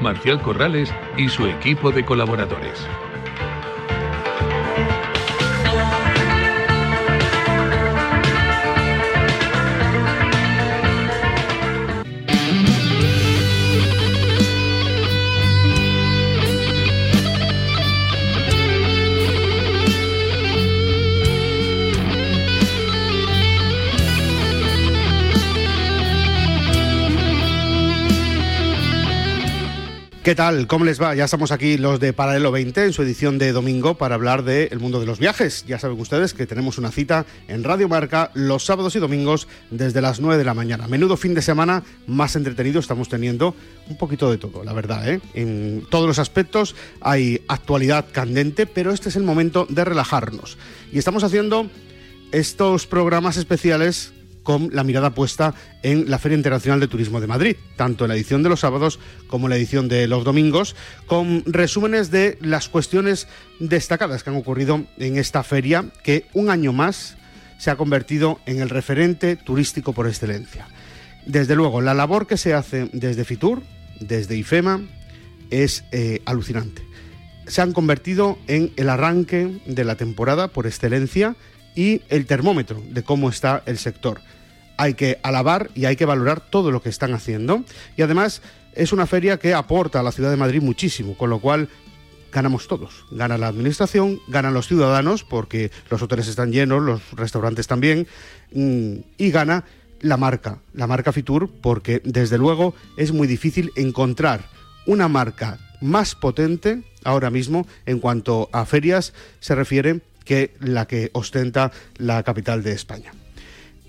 Marcial Corrales y su equipo de colaboradores. ¿Qué tal? ¿Cómo les va? Ya estamos aquí los de Paralelo 20 en su edición de domingo para hablar del mundo de los viajes. Ya saben ustedes que tenemos una cita en Radio Marca los sábados y domingos desde las 9 de la mañana. Menudo fin de semana más entretenido estamos teniendo. Un poquito de todo, la verdad. ¿eh? En todos los aspectos hay actualidad candente, pero este es el momento de relajarnos. Y estamos haciendo estos programas especiales con la mirada puesta en la Feria Internacional de Turismo de Madrid, tanto en la edición de los sábados como en la edición de los domingos, con resúmenes de las cuestiones destacadas que han ocurrido en esta feria, que un año más se ha convertido en el referente turístico por excelencia. Desde luego, la labor que se hace desde Fitur, desde IFEMA, es eh, alucinante. Se han convertido en el arranque de la temporada por excelencia y el termómetro de cómo está el sector. Hay que alabar y hay que valorar todo lo que están haciendo y además es una feria que aporta a la ciudad de Madrid muchísimo, con lo cual ganamos todos. Gana la administración, ganan los ciudadanos porque los hoteles están llenos, los restaurantes también mm, y gana la marca, la marca Fitur, porque desde luego es muy difícil encontrar una marca más potente ahora mismo en cuanto a ferias se refiere que la que ostenta la capital de España.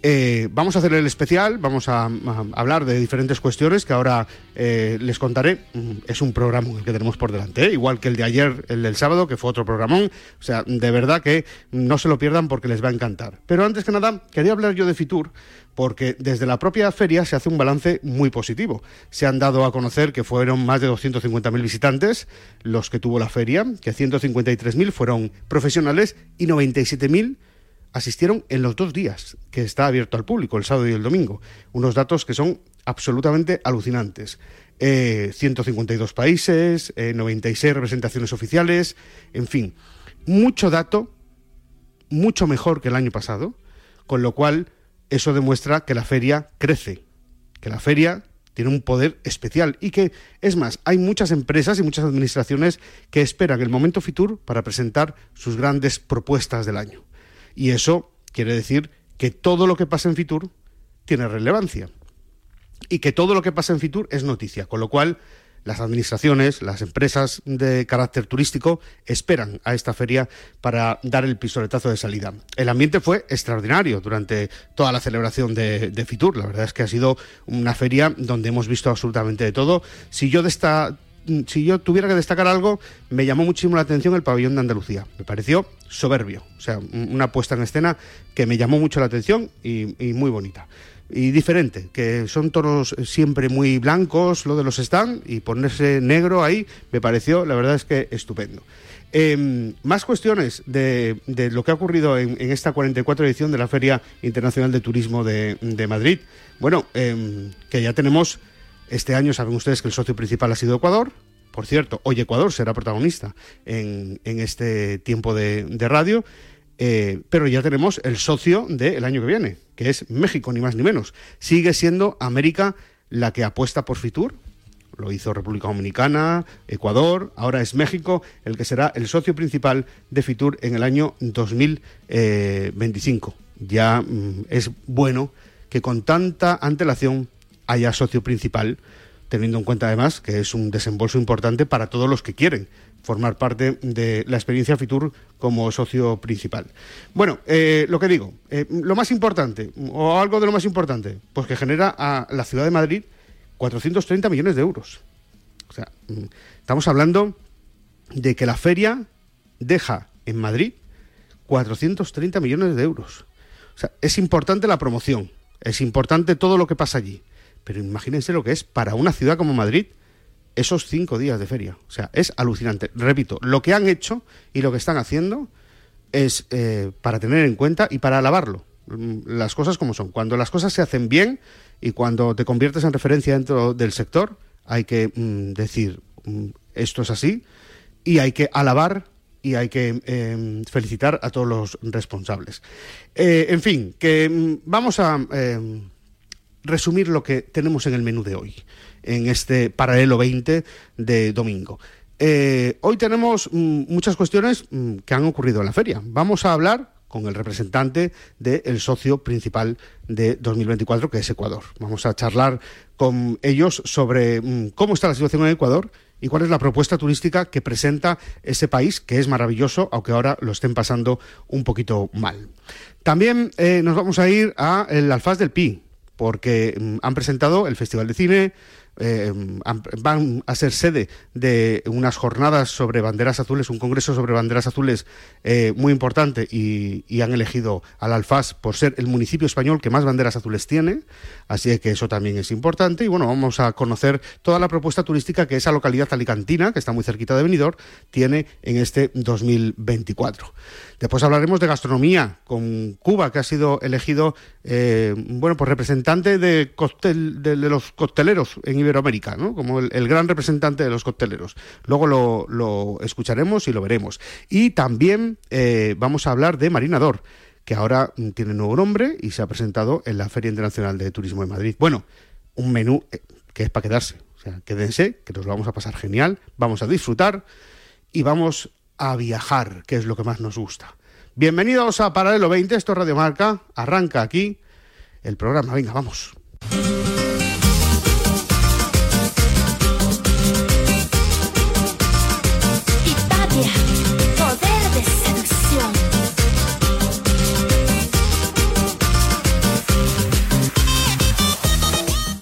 Eh, vamos a hacer el especial, vamos a, hablar de diferentes cuestiones que ahora eh, les contaré. Mm, es un programa que tenemos por delante, ¿eh? igual que el de ayer, el del sábado, que fue otro programón. O sea, de verdad que no se lo pierdan porque les va a encantar. Pero antes que nada, quería hablar yo de Fitur, porque desde la propia feria se hace un balance muy positivo. Se han dado a conocer que fueron más de 250.000 visitantes los que tuvo la feria, que 153.000 fueron profesionales y 97.000 asistieron en los dos días que está abierto al público, el sábado y el domingo. Unos datos que son absolutamente alucinantes. 152 eh, países, 96 eh, representaciones oficiales, en fin, mucho dato, mucho mejor que el año pasado, con lo cual eso demuestra que la feria crece, que la feria tiene un poder especial y que, es más, hay muchas empresas y muchas administraciones que esperan el momento Fitur para presentar sus grandes propuestas del año. Y eso quiere decir que todo lo que pasa en Fitur tiene relevancia y que todo lo que pasa en Fitur es noticia, con lo cual las administraciones, las empresas de carácter turístico esperan a esta feria para dar el pistoletazo de salida. El ambiente fue extraordinario durante toda la celebración de, Fitur. La verdad es que ha sido una feria donde hemos visto absolutamente de todo. Si yo de si yo tuviera que destacar algo, me llamó muchísimo la atención el pabellón de Andalucía. Me pareció soberbio, o sea, una puesta en escena que me llamó mucho la atención y, muy bonita. Y diferente, que son tonos siempre muy blancos, lo de los stand, y ponerse negro ahí me pareció, la verdad es que estupendo. Em, más cuestiones de, lo que ha ocurrido en, esta 44 edición de la Feria Internacional de Turismo de, Madrid. Bueno, em, que ya tenemos este año saben ustedes que el socio principal ha sido Ecuador. Por cierto, hoy Ecuador será protagonista en, este tiempo de, radio. Eh, pero ya tenemos el socio del año que viene, que es México, ni más ni menos. Sigue siendo América la que apuesta por Fitur. Lo hizo República Dominicana, Ecuador, ahora es México el que será el socio principal de Fitur en el año 2025. Ya mm, es bueno que con tanta antelación haya socio principal, teniendo en cuenta además que es un desembolso importante para todos los que quieren formar parte de la experiencia Fitur como socio principal. Bueno, eh, lo que digo, eh, lo más importante, o algo de lo más importante, pues que genera a la ciudad de Madrid 430 millones de euros. O sea, mm, estamos hablando de que la feria deja en Madrid 430 millones de euros. O sea, es importante la promoción, es importante todo lo que pasa allí. Pero imagínense lo que es para una ciudad como Madrid esos cinco días de feria. O sea, es alucinante. Repito, lo que han hecho y lo que están haciendo es eh, para tener en cuenta y para alabarlo. Mm, las cosas como son. Cuando las cosas se hacen bien y cuando te conviertes en referencia dentro del sector, hay que mm, decir mm, esto es así y hay que alabar y hay que em, felicitar a todos los responsables. Eh, en fin, que vamos a em, resumir lo que tenemos en el menú de hoy, en este paralelo 20 de domingo. Eh, hoy tenemos mm, muchas cuestiones mm, que han ocurrido en la feria. Vamos a hablar con el representante del socio principal de 2024, que es Ecuador. Vamos a charlar con ellos sobre mm, cómo está la situación en Ecuador y cuál es la propuesta turística que presenta ese país, que es maravilloso, aunque ahora lo estén pasando un poquito mal. También eh, nos vamos a ir al Alfaz del Pi, porque han presentado el Festival de Cine, eh, van a ser sede de unas jornadas sobre banderas azules, un congreso sobre banderas azules eh, muy importante y, han elegido al Alfaz por ser el municipio español que más banderas azules tiene, así que eso también es importante y bueno, vamos a conocer toda la propuesta turística que esa localidad alicantina, que está muy cerquita de Benidorm, tiene en este 2024. Después hablaremos de gastronomía con Cuba, que ha sido elegido eh, bueno, pues representante de, de, los cocteleros en Iberoamérica, ¿no? como el, gran representante de los cocteleros. Luego lo, escucharemos y lo veremos. Y también eh, vamos a hablar de Marinador, que ahora tiene nuevo nombre y se ha presentado en la Feria Internacional de Turismo de Madrid. Bueno, un menú eh, que es para quedarse. O sea, quédense, que nos lo vamos a pasar genial, vamos a disfrutar y vamos a viajar, que es lo que más nos gusta. Bienvenidos a Paralelo 20, esto es Radio Marca, arranca aquí el programa, venga, vamos.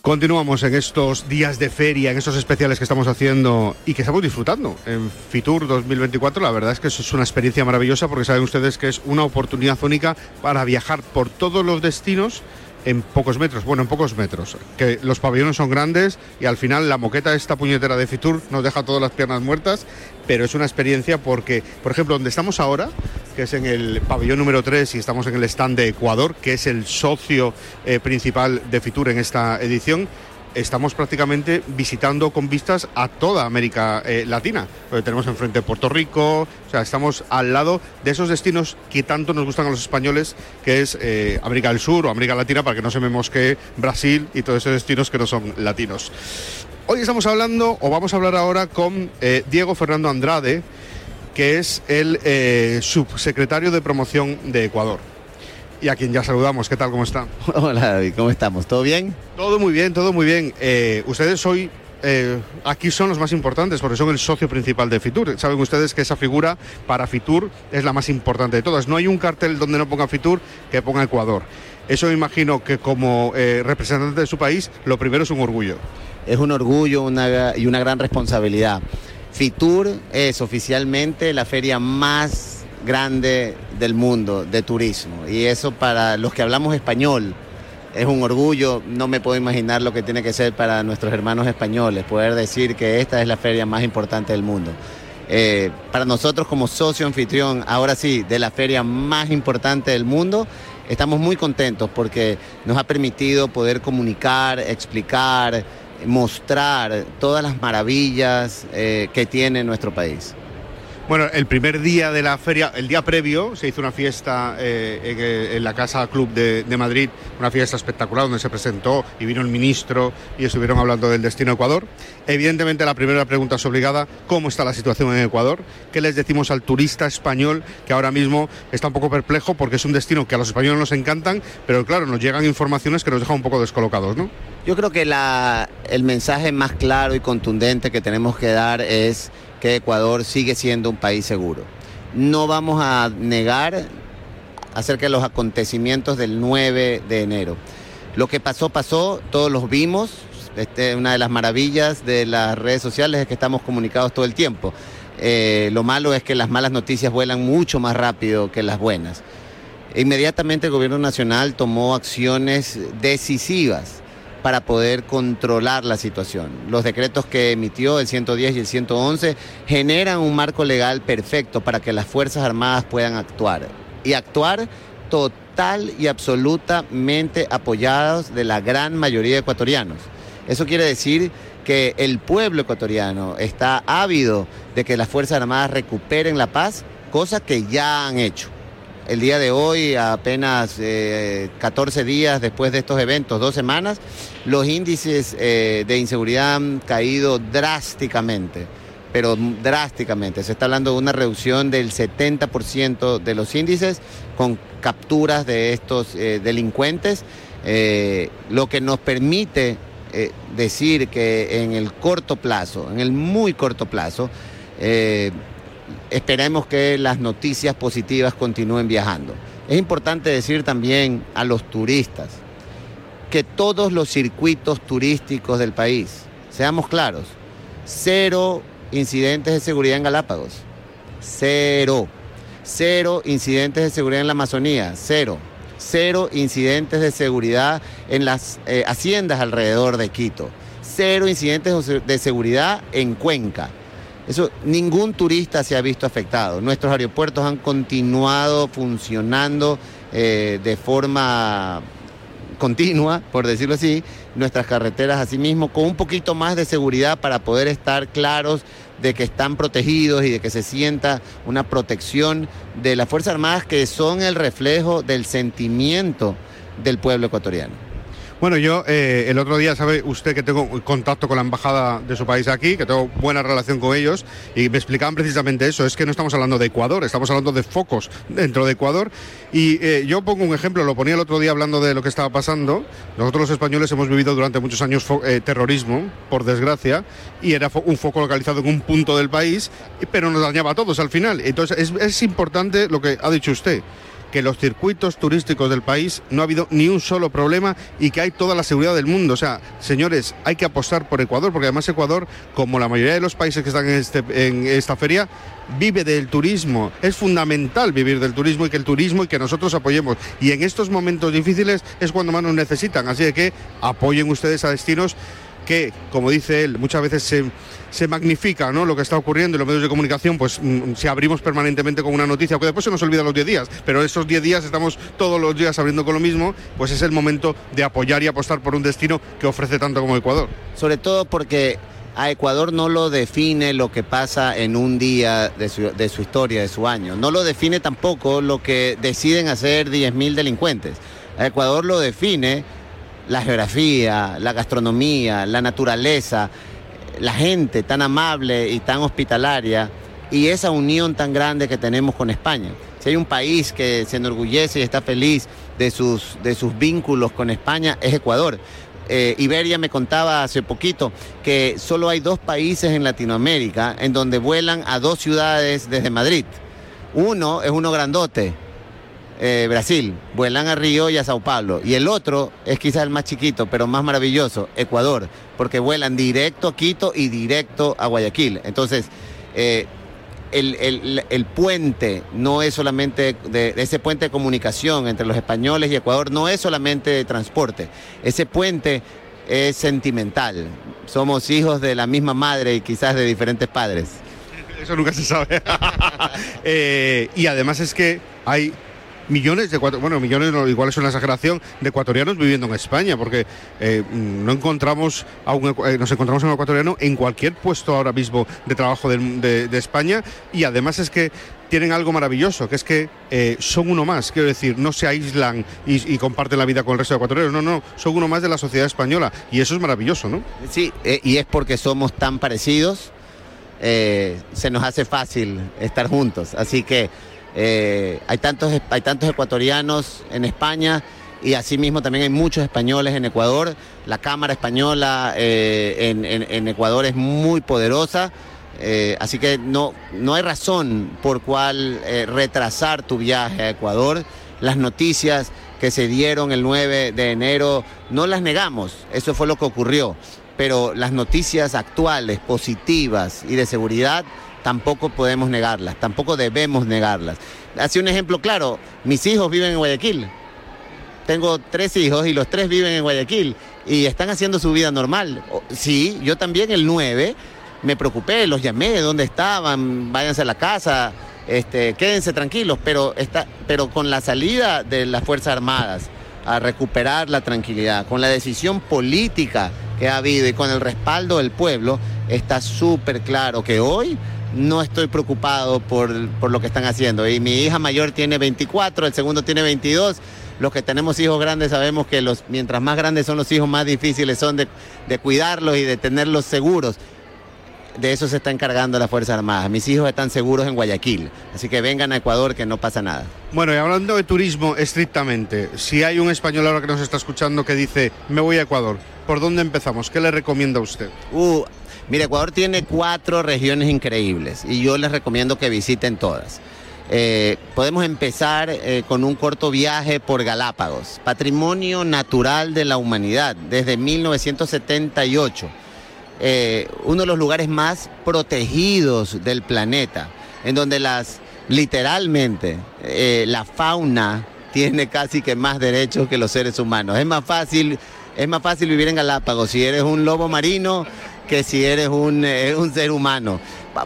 Continuamos en estos días de feria, en estos especiales que estamos haciendo y que estamos disfrutando en Fitur 2024. La verdad es que es una experiencia maravillosa porque saben ustedes que es una oportunidad única para viajar por todos los destinos en pocos metros, bueno, en pocos metros, que los pabellones son grandes y al final la moqueta esta puñetera de Fitur nos deja todas las piernas muertas, pero es una experiencia porque, por ejemplo, donde estamos ahora, que es en el pabellón número 3 y estamos en el stand de Ecuador, que es el socio eh, principal de Fitur en esta edición, estamos prácticamente visitando con vistas a toda América eh, Latina. tenemos enfrente Puerto Rico, o sea, estamos al lado de esos destinos que tanto nos gustan a los españoles, que es eh, América del Sur o América Latina, para que no se me mosque Brasil y todos esos destinos que no son latinos. Hoy estamos hablando, o vamos a hablar ahora con eh, Diego Fernando Andrade, que es el subsecretario de promoción de Ecuador y a quien ya saludamos. ¿Qué tal? ¿Cómo está? Hola David, ¿cómo estamos? ¿Todo bien? Todo muy bien, todo muy bien. Eh, ustedes hoy eh, aquí son los más importantes porque son el socio principal de Fitur. Saben ustedes que esa figura para Fitur es la más importante de todas. No hay un cartel donde no ponga Fitur que ponga Ecuador. Eso me imagino que como eh, representante de su país, lo primero es un orgullo. Es un orgullo y una gran responsabilidad. Fitur es oficialmente la feria más grande del mundo de turismo. Y eso para los que hablamos español es un orgullo. No me puedo imaginar lo que tiene que ser para nuestros hermanos españoles, poder decir que esta es la feria más importante del mundo. Eh, para nosotros como socio anfitrión, ahora sí, de la feria más importante del mundo, estamos muy contentos porque nos ha permitido poder comunicar, explicar, mostrar todas las maravillas eh, que tiene nuestro país. Bueno, el primer día de la feria, el día previo, se hizo una fiesta eh, eh, en, la Casa Club de, Madrid, una fiesta espectacular donde se presentó y vino el ministro y estuvieron hablando del destino Ecuador. Evidentemente la primera pregunta es obligada, ¿cómo está la situación en Ecuador? ¿Qué les decimos al turista español que ahora mismo está un poco perplejo porque es un destino que a los españoles nos encantan, pero claro, nos llegan informaciones que nos dejan un poco descolocados, ¿no? Yo creo que el mensaje más claro y contundente que tenemos que dar es que Ecuador sigue siendo un país seguro. No vamos a negar acerca de los acontecimientos del 9 de enero. Lo que pasó, pasó, todos los vimos. Este, una de las maravillas de las redes sociales es que estamos comunicados todo el tiempo. Eh, lo malo es que las malas noticias vuelan mucho más rápido que las buenas. Inmediatamente el gobierno nacional tomó acciones decisivas para poder controlar la situación. Los decretos que emitió el 110 y el 111 generan un marco legal perfecto para que las Fuerzas Armadas puedan actuar. Y actuar total y absolutamente apoyados de la gran mayoría de ecuatorianos. Eso quiere decir que el pueblo ecuatoriano está ávido de que las Fuerzas Armadas recuperen la paz, cosa que ya han hecho. El día de hoy, apenas 14 eh, días después de estos eventos, dos semanas, los índices eh, de inseguridad han caído drásticamente, pero drásticamente. Se está hablando de una reducción del 70% de los índices con capturas de estos eh, delincuentes, lo que nos permite decir que en el corto plazo, en el muy corto plazo, esperemos que las noticias positivas continúen viajando. Es importante decir también a los turistas que todos los circuitos turísticos del país, seamos claros, cero incidentes de seguridad en Galápagos, cero, cero incidentes de seguridad en la Amazonía, cero, cero incidentes de seguridad en las eh, haciendas alrededor de Quito, cero incidentes de seguridad en Cuenca eso, ningún turista se ha visto afectado. Nuestros aeropuertos han continuado funcionando eh, de forma continua, por decirlo así, nuestras carreteras asimismo, con un poquito más de seguridad para poder estar claros de que están protegidos y de que se sienta una protección de las Fuerzas Armadas que son el reflejo del sentimiento del pueblo ecuatoriano. Bueno, yo eh, el otro día, sabe usted que tengo contacto con la embajada de su país aquí, que tengo buena relación con ellos, y me explicaban precisamente eso, es que no estamos hablando de Ecuador, estamos hablando de focos dentro de Ecuador. Y eh, yo pongo un ejemplo, lo ponía el otro día hablando de lo que estaba pasando. Nosotros los españoles hemos vivido durante muchos años eh, terrorismo, por desgracia, y era un foco localizado en un punto del país, pero nos dañaba a todos al final. Entonces es, es importante lo que ha dicho usted que los circuitos turísticos del país no ha habido ni un solo problema y que hay toda la seguridad del mundo. O sea, señores, hay que apostar por Ecuador, porque además Ecuador, como la mayoría de los países que están en, este, esta feria, vive del turismo. Es fundamental vivir del turismo y que el turismo y que nosotros apoyemos. Y en estos momentos difíciles es cuando más nos necesitan. Así que apoyen ustedes a destinos que, como dice él, muchas veces se, se magnifica ¿no? lo que está ocurriendo en los medios de comunicación, pues mm, si abrimos permanentemente con una noticia, que después se nos olvida los 10 días, pero esos 10 días estamos todos los días abriendo con lo mismo, pues es el momento de apoyar y apostar por un destino que ofrece tanto como Ecuador. Sobre todo porque a Ecuador no lo define lo que pasa en un día de su, de su historia, de su año. No lo define tampoco lo que deciden hacer 10.000 delincuentes. A Ecuador lo define la geografía, la gastronomía, la naturaleza, la gente tan amable y tan hospitalaria y esa unión tan grande que tenemos con España. Si hay un país que se enorgullece y está feliz de sus, de sus vínculos con España, es Ecuador. Eh, Iberia me contaba hace poquito que solo hay dos países en Latinoamérica en donde vuelan a dos ciudades desde Madrid. Uno es uno grandote, eh, Brasil, vuelan a Río y a Sao Paulo. Y el otro es quizás el más chiquito, pero más maravilloso, Ecuador, porque vuelan directo a Quito y directo a Guayaquil. Entonces, eh, el, puente no es solamente de, ese puente de comunicación entre los españoles y Ecuador no es solamente de transporte. Ese puente es sentimental. Somos hijos de la misma madre y quizás de diferentes padres. Eso nunca se sabe. Eh, y además es que hay millones de bueno, millones igual es una exageración de ecuatorianos viviendo en España, porque eh, no encontramos a un, eh, nos encontramos a un ecuatoriano en cualquier puesto ahora mismo de trabajo de, España y además es que tienen algo maravilloso, que es que eh, son uno más, quiero decir, no se aíslan y, comparten la vida con el resto de ecuatorianos, no, no, son uno más de la sociedad española y eso es maravilloso, ¿no? Sí, y es porque somos tan parecidos, se nos hace fácil estar juntos, así que eh, hay, tantos, hay tantos ecuatorianos en España y asimismo también hay muchos españoles en Ecuador. La Cámara Española eh, en, Ecuador es muy poderosa, eh, así que no, no hay razón por cual retrasar tu viaje a Ecuador. Las noticias que se dieron el 9 de enero no las negamos, eso fue lo que ocurrió, pero las noticias actuales, positivas y de seguridad tampoco podemos negarlas, tampoco debemos negarlas. Hace un ejemplo claro, mis hijos viven en Guayaquil. Tengo tres hijos y los tres viven en Guayaquil y están haciendo su vida normal. Sí, yo también el 9 me preocupé, los llamé, ¿dónde estaban? Váyanse a la casa, este, quédense tranquilos, pero, está, pero con la salida de las Fuerzas Armadas a recuperar la tranquilidad, con la decisión política que ha habido y con el respaldo del pueblo, está súper claro que hoy no estoy preocupado por, lo que están haciendo. Y mi hija mayor tiene 24, el segundo tiene 22. Los que tenemos hijos grandes sabemos que los, mientras más grandes son los hijos, más difíciles son de, de cuidarlos y de tenerlos seguros de eso se está encargando la Fuerza Armada. Mis hijos están seguros en Guayaquil, así que vengan a Ecuador que no pasa nada. Bueno, y hablando de turismo estrictamente, si hay un español ahora que nos está escuchando que dice, me voy a Ecuador, ¿por dónde empezamos? ¿Qué le recomienda usted? Uh, mire, Ecuador tiene cuatro regiones increíbles y yo les recomiendo que visiten todas. Eh, podemos empezar eh, con un corto viaje por Galápagos, patrimonio natural de la humanidad desde 1978 eh, uno de los lugares más protegidos del planeta, en donde las literalmente la fauna tiene casi que más derechos que los seres humanos. Es más fácil, es más fácil vivir en Galápagos si eres un lobo marino que si eres un, eh, ser humano.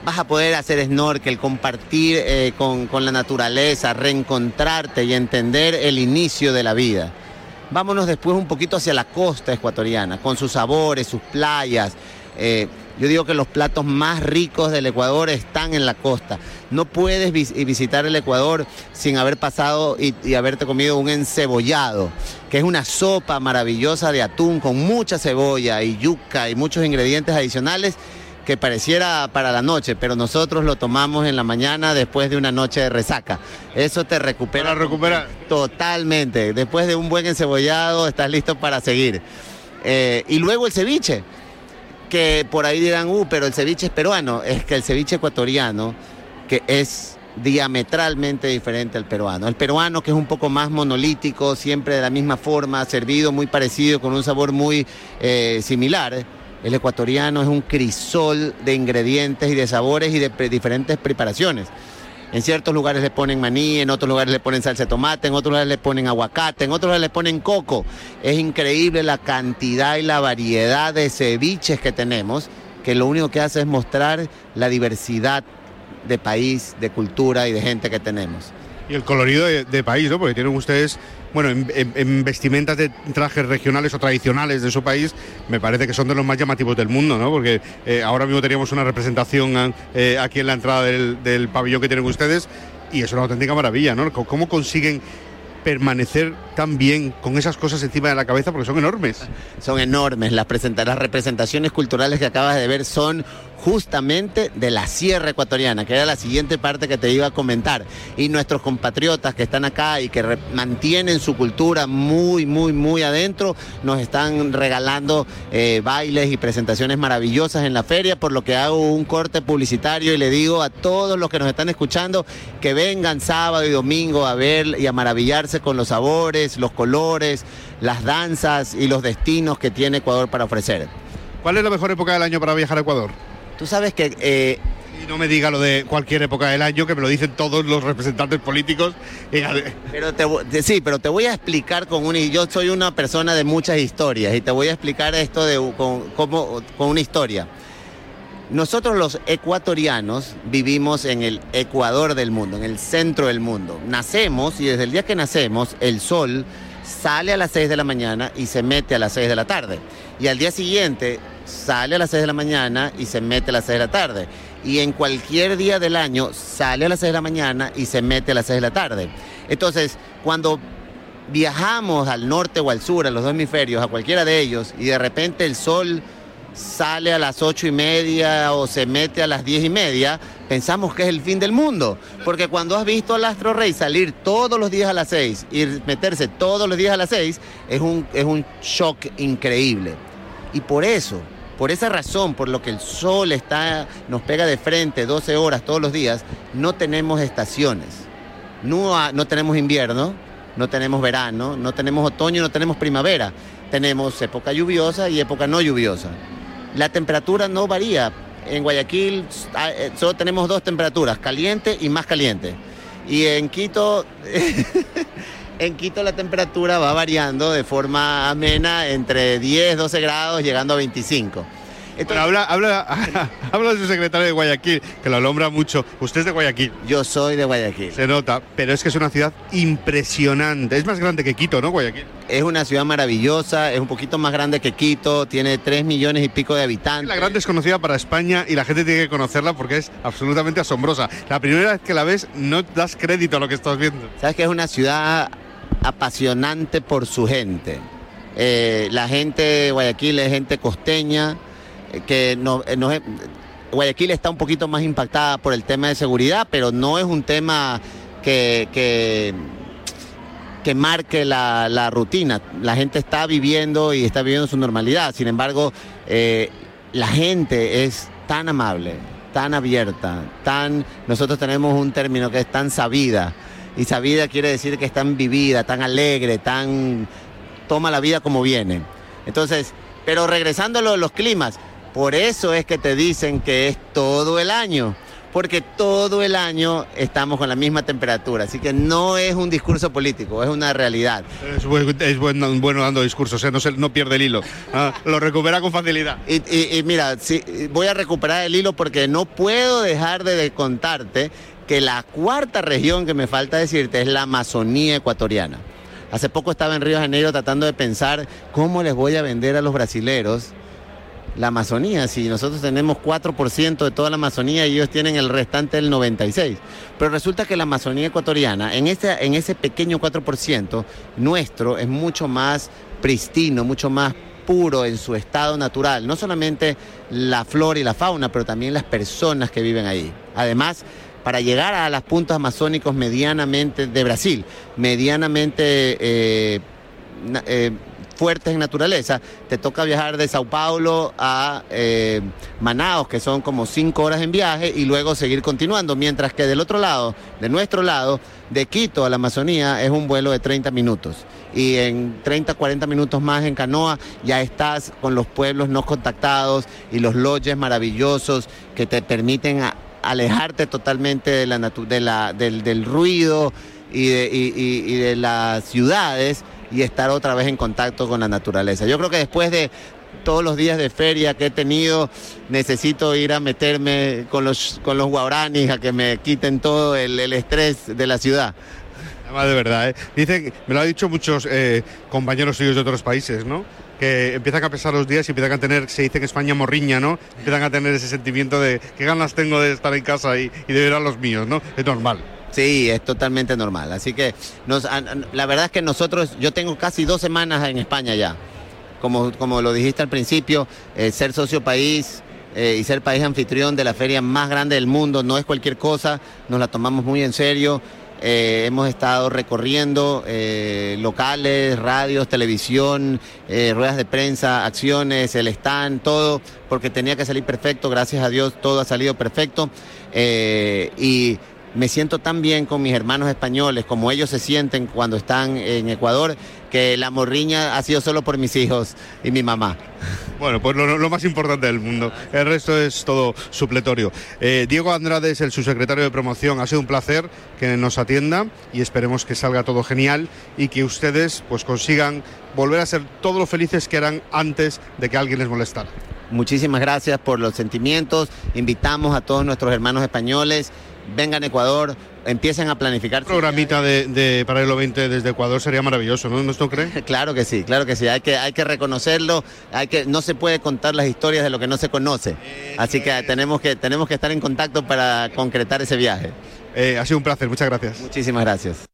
Vas a poder hacer snorkel, compartir con, con la naturaleza, reencontrarte y entender el inicio de la vida. Vámonos después un poquito hacia la costa ecuatoriana, con sus sabores, sus playas, eh, yo digo que los platos más ricos del Ecuador están en la costa. No puedes visitar el Ecuador sin haber pasado y, y, haberte comido un encebollado, que es una sopa maravillosa de atún con mucha cebolla y yuca y muchos ingredientes adicionales que pareciera para la noche, pero nosotros lo tomamos en la mañana después de una noche de resaca. Eso te recupera. Para recuperar. Totalmente. Después de un buen encebollado estás listo para seguir. Eh, y luego el ceviche que por ahí dirán, uh, pero el ceviche es peruano. Es que el ceviche ecuatoriano, que es diametralmente diferente al peruano. El peruano, que es un poco más monolítico, siempre de la misma forma, servido muy parecido, con un sabor muy eh, similar. El ecuatoriano es un crisol de ingredientes y de sabores y de diferentes preparaciones. En ciertos lugares le ponen maní, en otros lugares le ponen salsa de tomate, en otros lugares le ponen aguacate, en otros lugares le ponen coco. Es increíble la cantidad y la variedad de ceviches que tenemos, que lo único que hace es mostrar la diversidad de país, de cultura y de gente que tenemos. Y el colorido de, país, ¿no? Porque tienen ustedes bueno, en, vestimentas de trajes regionales o tradicionales de su país, me parece que son de los más llamativos del mundo, ¿no? Porque eh, ahora mismo teníamos una representación eh, aquí en la entrada del, pabellón que tienen ustedes y es una auténtica maravilla, ¿no? ¿Cómo consiguen permanecer tan bien con esas cosas encima de la cabeza porque son enormes. Son enormes. Las, las representaciones culturales que acabas de ver son justamente de la Sierra Ecuatoriana, que era la siguiente parte que te iba a comentar. Y nuestros compatriotas que están acá y que mantienen su cultura muy, muy, muy adentro, nos están regalando eh, bailes y presentaciones maravillosas en la feria, por lo que hago un corte publicitario y le digo a todos los que nos están escuchando que vengan sábado y domingo a ver y a maravillarse con los sabores, los colores, las danzas y los destinos que tiene Ecuador para ofrecer. ¿Cuál es la mejor época del año para viajar a Ecuador? Tú sabes que... Eh, y no me diga lo de cualquier época del año, que me lo dicen todos los representantes políticos. Pero te, sí, pero te voy a explicar con una... Yo soy una persona de muchas historias y te voy a explicar esto de, con, con una historia. Nosotros los ecuatorianos vivimos en el Ecuador del mundo, en el centro del mundo. Nacemos y desde el día que nacemos el sol sale a las 6 de la mañana y se mete a las 6 de la tarde. Y al día siguiente sale a las 6 de la mañana y se mete a las 6 de la tarde. Y en cualquier día del año sale a las 6 de la mañana y se mete a las 6 de la tarde. Entonces, cuando viajamos al norte o al sur, a los dos hemisferios, a cualquiera de ellos, y de repente el sol sale a las ocho y media o se mete a las diez y media, pensamos que es el fin del mundo. Porque cuando has visto al astro rey salir todos los días a las 6 y meterse todos los días a las 6, es un, es un shock increíble. Y por eso, por esa razón, por lo que el sol está, nos pega de frente 12 horas todos los días, no tenemos estaciones. No, no tenemos invierno, no tenemos verano, no tenemos otoño, no tenemos primavera. Tenemos época lluviosa y época no lluviosa. La temperatura no varía en Guayaquil ah, eh, solo tenemos dos temperaturas, caliente y más caliente. Y en Quito, en Quito la temperatura va variando de forma amena entre 10, 12 grados, llegando a 25. Pero habla, habla, habla de su secretario de Guayaquil, que lo alombra mucho. Usted es de Guayaquil. Yo soy de Guayaquil. Se nota, pero es que es una ciudad impresionante. Es más grande que Quito, ¿no, Guayaquil? Es una ciudad maravillosa, es un poquito más grande que Quito, tiene 3 millones y pico de habitantes. La gran desconocida para España y la gente tiene que conocerla porque es absolutamente asombrosa. La primera vez que la ves no das crédito a lo que estás viendo. Sabes que es una ciudad apasionante por su gente. Eh, la gente de Guayaquil es gente costeña, que no, eh, no, Guayaquil está un poquito más impactada por el tema de seguridad, pero no es un tema que, que, que marque la, la, rutina. La gente está viviendo y está viviendo su normalidad. Sin embargo, eh, la gente es tan amable, tan abierta, tan... Nosotros tenemos un término que es tan sabida. Y sabida quiere decir que es tan vivida, tan alegre, tan... toma la vida como viene. Entonces, pero regresando a los climas, por eso es que te dicen que es todo el año, porque todo el año estamos con la misma temperatura, así que no es un discurso político, es una realidad. Es, bueno, bueno, dando discursos, no, se, no pierde el hilo, ¿ah? lo recupera con facilidad. Y, mira, voy a recuperar el hilo porque no puedo dejar de contarte que la cuarta región que me falta decirte es la Amazonía ecuatoriana. Hace poco estaba en Río de Janeiro tratando de pensar cómo les voy a vender a los brasileros la Amazonía. Si nosotros tenemos 4% de toda la Amazonía y ellos tienen el restante del 96%. Pero resulta que la Amazonía ecuatoriana, en ese, en ese pequeño 4%, nuestro es mucho más pristino, mucho más puro en su estado natural. No solamente la flora y la fauna, pero también las personas que viven ahí. Además, para llegar a las puntos amazónicos medianamente de Brasil, medianamente... Eh, eh, fuertes en naturaleza, te toca viajar de Sao Paulo a eh, Manaos, que son como cinco horas en viaje, y luego seguir continuando, mientras que del otro lado, de nuestro lado, de Quito a la Amazonía, es un vuelo de 30 minutos. Y en 30, 40 minutos más en canoa ya estás con los pueblos no contactados y los lodges maravillosos que te permiten alejarte totalmente de la, de la, del, ruido y de, y de las ciudades y estar otra vez en contacto con la naturaleza. Yo creo que después de todos los días de feria que he tenido, necesito ir a meterme con los, con los guaranis a que me quiten todo el, estrés de la ciudad. Además, de verdad, ¿eh? Me lo han dicho muchos eh, compañeros suyos de otros países, ¿no? Que empiezan a pesar los días y empiezan a tener, se dice en España, morriña, ¿no? Empiezan a tener ese sentimiento de qué ganas tengo de estar en casa y, y de ver a los míos, ¿no? Es normal. Sí, es totalmente normal. Así que nos, la verdad es que nosotros, yo tengo casi dos semanas en España ya. Como, como lo dijiste al principio, eh, ser socio país eh, y ser país anfitrión de la feria más grande del mundo no es cualquier cosa, nos la tomamos muy en serio. Eh, hemos estado recorriendo locales, radios, televisión, ruedas de prensa, acciones, el stand, todo, porque tenía que salir perfecto. Gracias a Dios todo ha salido perfecto. y me siento tan bien con mis hermanos españoles como ellos se sienten cuando están en Ecuador, que la morriña ha sido solo por mis hijos y mi mamá. Bueno, pues lo, más importante del mundo. El resto es todo supletorio. Eh, Diego Andrade es el subsecretario de promoción. Ha sido un placer que nos atienda y esperemos que salga todo genial y que ustedes pues consigan volver a ser todos los felices que eran antes de que alguien les molestara. Muchísimas gracias por los sentimientos. Invitamos a todos nuestros hermanos españoles vengan a Ecuador, empiecen a planificar. Un programita de, de Paralelo 20 desde Ecuador sería maravilloso, ¿no? ¿No esto cree? claro que sí, claro que sí. Hay que, hay que reconocerlo, hay que, no se puede contar las historias de lo que no se conoce. Así que tenemos que, tenemos que estar en contacto para concretar ese viaje. Eh, ha sido un placer, muchas gracias. Muchísimas gracias.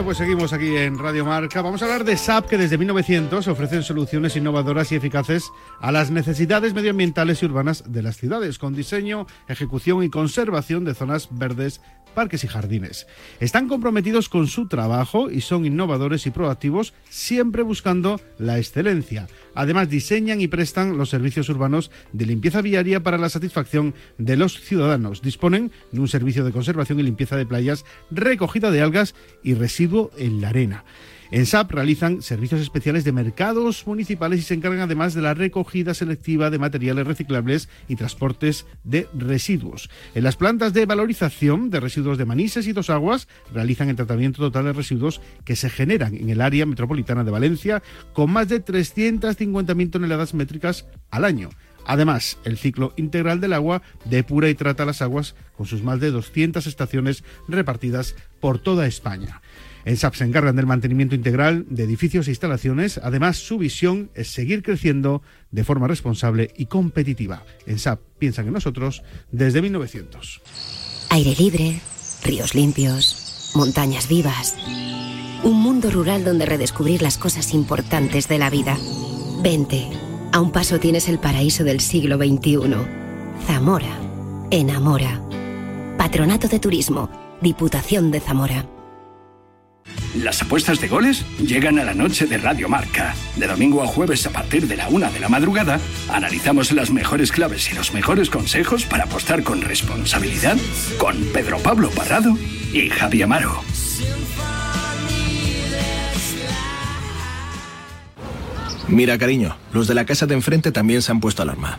Bueno, pues seguimos aquí en Radio Marca. Vamos a hablar de SAP, que desde 1900 ofrecen soluciones innovadoras y eficaces a las necesidades medioambientales y urbanas de las ciudades, con diseño, ejecución y conservación de zonas verdes parques y jardines. Están comprometidos con su trabajo y son innovadores y proactivos, siempre buscando la excelencia. Además, diseñan y prestan los servicios urbanos de limpieza viaria para la satisfacción de los ciudadanos. Disponen de un servicio de conservación y limpieza de playas, recogida de algas y residuo en la arena. En SAP realizan servicios especiales de mercados municipales y se encargan además de la recogida selectiva de materiales reciclables y transportes de residuos. En las plantas de valorización de residuos de Manises y Dos Aguas realizan el tratamiento total de residuos que se generan en el área metropolitana de Valencia con más de 350.000 toneladas métricas al año. Además, el ciclo integral del agua depura y trata las aguas con sus más de 200 estaciones repartidas por toda España. En SAP se encargan del mantenimiento integral de edificios e instalaciones. Además, su visión es seguir creciendo de forma responsable y competitiva. En SAP piensan en nosotros desde 1900. Aire libre, ríos limpios, montañas vivas. Un mundo rural donde redescubrir las cosas importantes de la vida. Vente. A un paso tienes el paraíso del siglo XXI. Zamora. Enamora. Patronato de Turismo. Diputación de Zamora. Las apuestas de goles llegan a la noche de Radio Marca. De domingo a jueves a partir de la una de la madrugada, analizamos las mejores claves y los mejores consejos para apostar con responsabilidad con Pedro Pablo Parrado y Javi Amaro. Mira, cariño, los de la casa de enfrente también se han puesto alarma.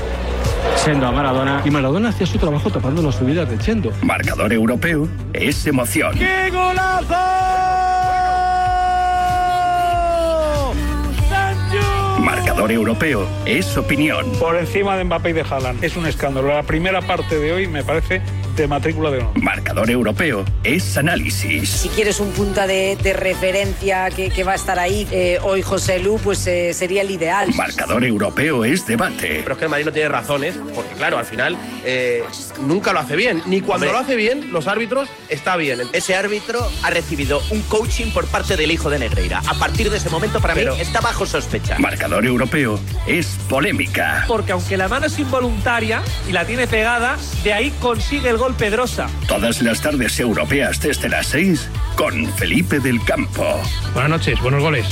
Sendo a Maradona. Y Maradona hacía su trabajo tapando las subidas de Chendo. Marcador europeo es emoción. ¡Qué golazo! Marcador europeo es opinión. Por encima de Mbappé y de Haaland. Es un escándalo. La primera parte de hoy me parece de matrícula de honor. Marcador europeo es análisis. Si quieres un punto de, de referencia que, que, va a estar ahí eh, hoy José Lu, pues eh, sería el ideal. Marcador europeo es debate. Pero es que el Madrid no tiene razones, porque claro, al final eh, nunca lo hace bien. Ni cuando Hombre. lo hace bien, los árbitros está bien. Ese árbitro ha recibido un coaching por parte del hijo de Negreira. A partir de ese momento, para Pero... mí, está bajo sospecha. Marcador europeo es polémica. Porque aunque la mano es involuntaria y la tiene pegada, de ahí consigue el gol Pedrosa. Todas las tardes europeas desde las 6 con Felipe del Campo. Buenas noches, buenos goles.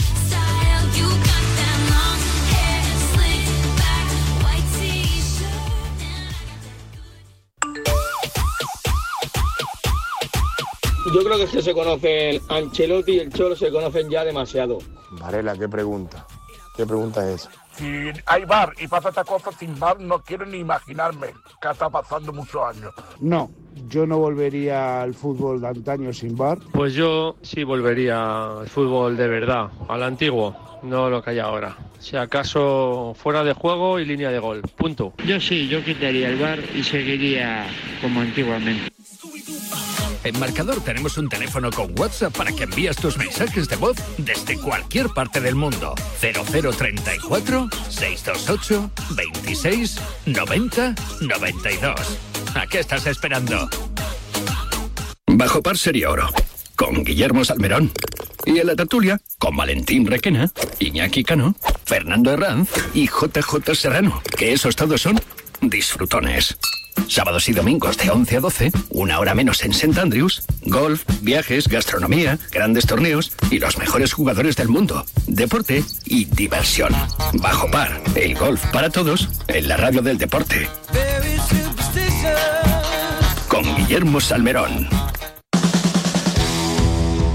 Yo creo que es que se conocen Ancelotti y el Cholo se conocen ya demasiado. Varela, qué pregunta. ¿Qué pregunta es esa? Si hay bar y pasa esta cosa sin bar, no quiero ni imaginarme que está pasando muchos años. No, yo no volvería al fútbol de antaño sin bar. Pues yo sí volvería al fútbol de verdad, al antiguo, no lo que hay ahora. Si acaso fuera de juego y línea de gol. Punto. Yo sí, yo quitaría el bar y seguiría como antiguamente. En Marcador tenemos un teléfono con WhatsApp para que envíes tus mensajes de voz desde cualquier parte del mundo. 0034 628 26 90 92. ¿A qué estás esperando? Bajo par sería oro. Con Guillermo Salmerón. Y en la tertulia, con Valentín Requena, Iñaki Cano, Fernando Herranz y JJ Serrano. Que esos todos son disfrutones. Sábados y domingos de 11 a 12, una hora menos en St. Andrews, golf, viajes, gastronomía, grandes torneos y los mejores jugadores del mundo, deporte y diversión. Bajo par, el golf para todos en la radio del deporte. Con Guillermo Salmerón.